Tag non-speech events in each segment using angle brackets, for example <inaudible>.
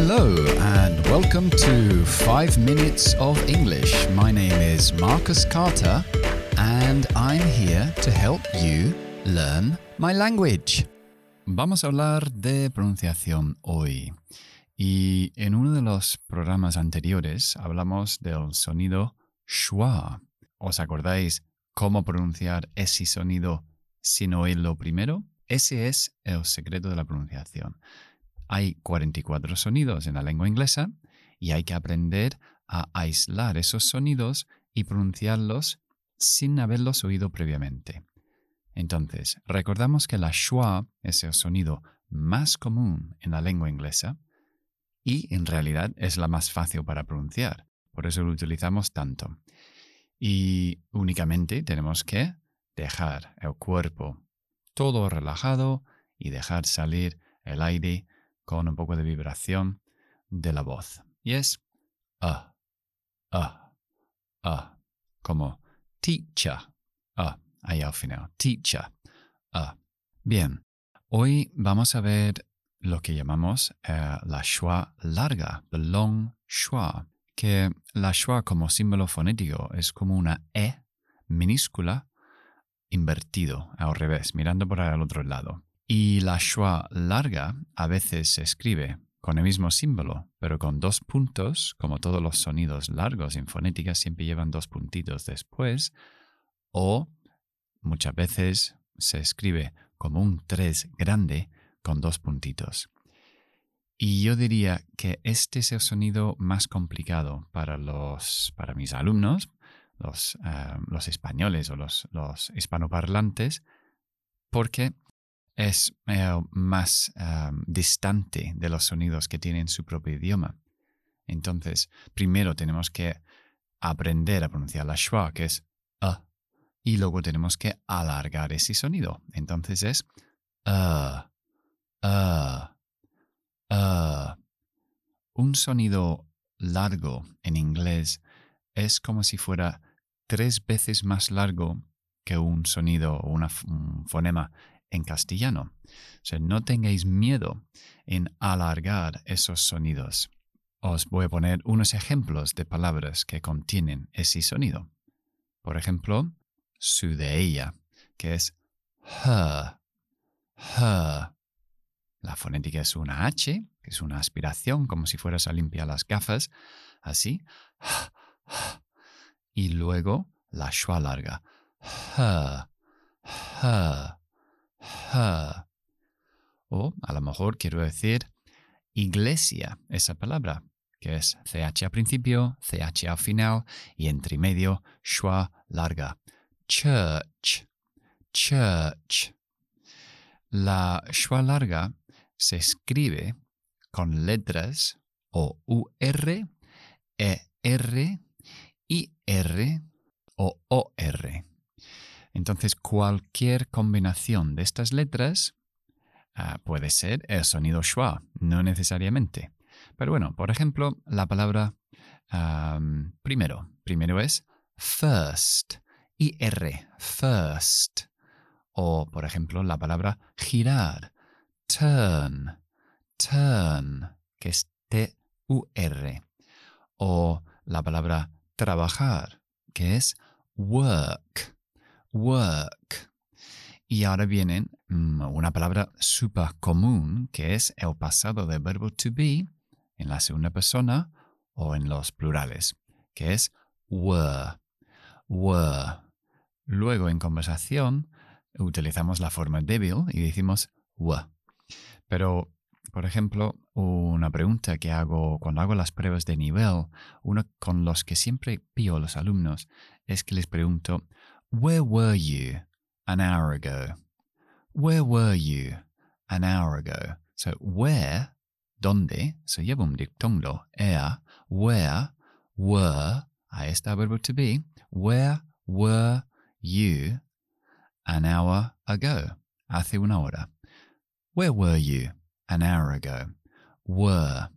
Hello, and welcome to 5 Minutes of English. My name is Marcus Carter, and I'm here to help you learn my language. Vamos a hablar de pronunciación hoy. Y en uno de los programas anteriores hablamos del sonido schwa. ¿Os acordáis cómo pronunciar ese sonido sin oírlo primero? Ese es el secreto de la pronunciación. Hay 44 sonidos en la lengua inglesa y hay que aprender a aislar esos sonidos y pronunciarlos sin haberlos oído previamente. Entonces, recordamos que la schwa es el sonido más común en la lengua inglesa y en realidad es la más fácil para pronunciar, por eso lo utilizamos tanto. Y únicamente tenemos que dejar el cuerpo todo relajado y dejar salir el aire con un poco de vibración de la voz. Y es a, a, a, como teacher, a, ahí al final, teacher, a. Bien, hoy vamos a ver lo que llamamos eh, la schwa larga, the long schwa, que la schwa como símbolo fonético es como una E minúscula invertido al revés, mirando por el otro lado. Y la schwa larga a veces se escribe con el mismo símbolo, pero con dos puntos, como todos los sonidos largos en fonética siempre llevan dos puntitos después, o muchas veces se escribe como un 3 grande con dos puntitos. Y yo diría que este es el sonido más complicado para, los, para mis alumnos, los, eh, los españoles o los, los hispanoparlantes, porque es eh, más eh, distante de los sonidos que tienen su propio idioma. Entonces, primero tenemos que aprender a pronunciar la schwa, que es a, y luego tenemos que alargar ese sonido. Entonces es a, a, a. Un sonido largo en inglés es como si fuera tres veces más largo que un sonido o un fonema en castellano. O sea, no tengáis miedo en alargar esos sonidos. Os voy a poner unos ejemplos de palabras que contienen ese sonido. Por ejemplo, su de ella, que es her, her. La fonética es una H, que es una aspiración, como si fueras a limpiar las gafas, así. Y luego la schwa larga. <sighs> O a lo mejor quiero decir iglesia, esa palabra, que es CH al principio, CH al final y entre medio schwa larga. Church, church. La schwa larga se escribe con letras o UR, ER, IR o. Entonces, cualquier combinación de estas letras ah, puede ser el sonido schwa, no necesariamente. Pero bueno, por ejemplo, la palabra primero. Primero es first, IR, first. O, por ejemplo, la palabra girar, turn, turn, que es T-U-R. O la palabra trabajar, que es work, work. Y ahora viene mm, una palabra súper común que es el pasado del verbo to be en la segunda persona o en los plurales, que es were, were. Luego en conversación utilizamos la forma débil y decimos were. Pero, por ejemplo, una pregunta que hago cuando hago las pruebas de nivel, uno con los que siempre pío a los alumnos, es que les pregunto, Where were you an hour ago? Where were you an hour ago? So, where, donde, se lleva un dictongo, er, where, were, ahí está el verbo to be. Where were you an hour ago? Hace una hora. Where were you an hour ago? Were.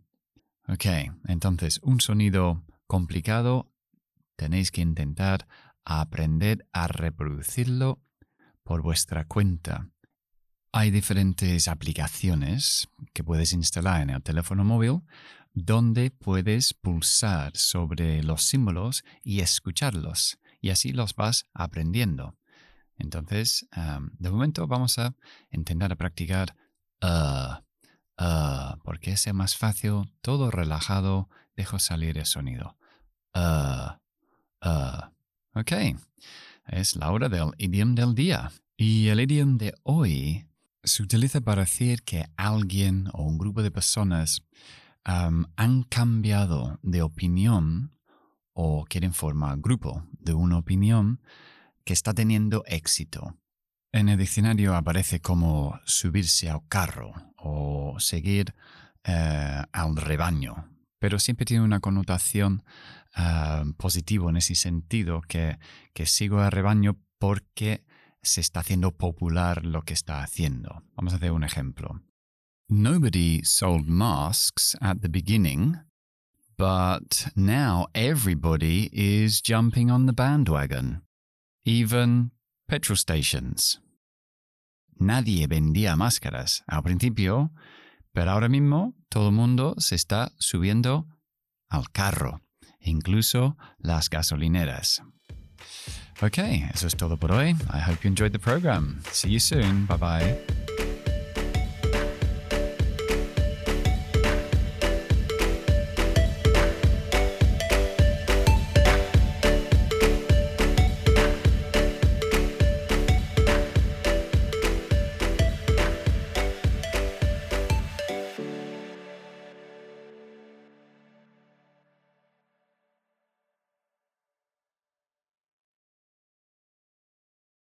Ok, entonces, un sonido complicado tenéis que intentar a aprender a reproducirlo por vuestra cuenta. Hay diferentes aplicaciones que puedes instalar en el teléfono móvil donde puedes pulsar sobre los símbolos y escucharlos y así los vas aprendiendo. Entonces, de momento vamos a intentar practicar uh, uh, porque es más fácil, todo relajado, dejo salir el sonido. Uh. Ok, es la hora del idioma del día. Y el idioma de hoy se utiliza para decir que alguien o un grupo de personas han cambiado de opinión o quieren formar grupo de una opinión que está teniendo éxito. En el diccionario aparece como subirse al carro o seguir eh, al rebaño, pero siempre tiene una connotación uh, positiva en ese sentido, que, que sigo al rebaño porque se está haciendo popular lo que está haciendo. Vamos a hacer un ejemplo. Nobody sold masks at the beginning, but now everybody is jumping on the bandwagon, even petrol stations. Nadie vendía máscaras al principio, pero ahora mismo todo el mundo se está subiendo al carro, incluso las gasolineras. Ok, eso es todo por hoy. I hope you enjoyed the program. See you soon. Bye bye.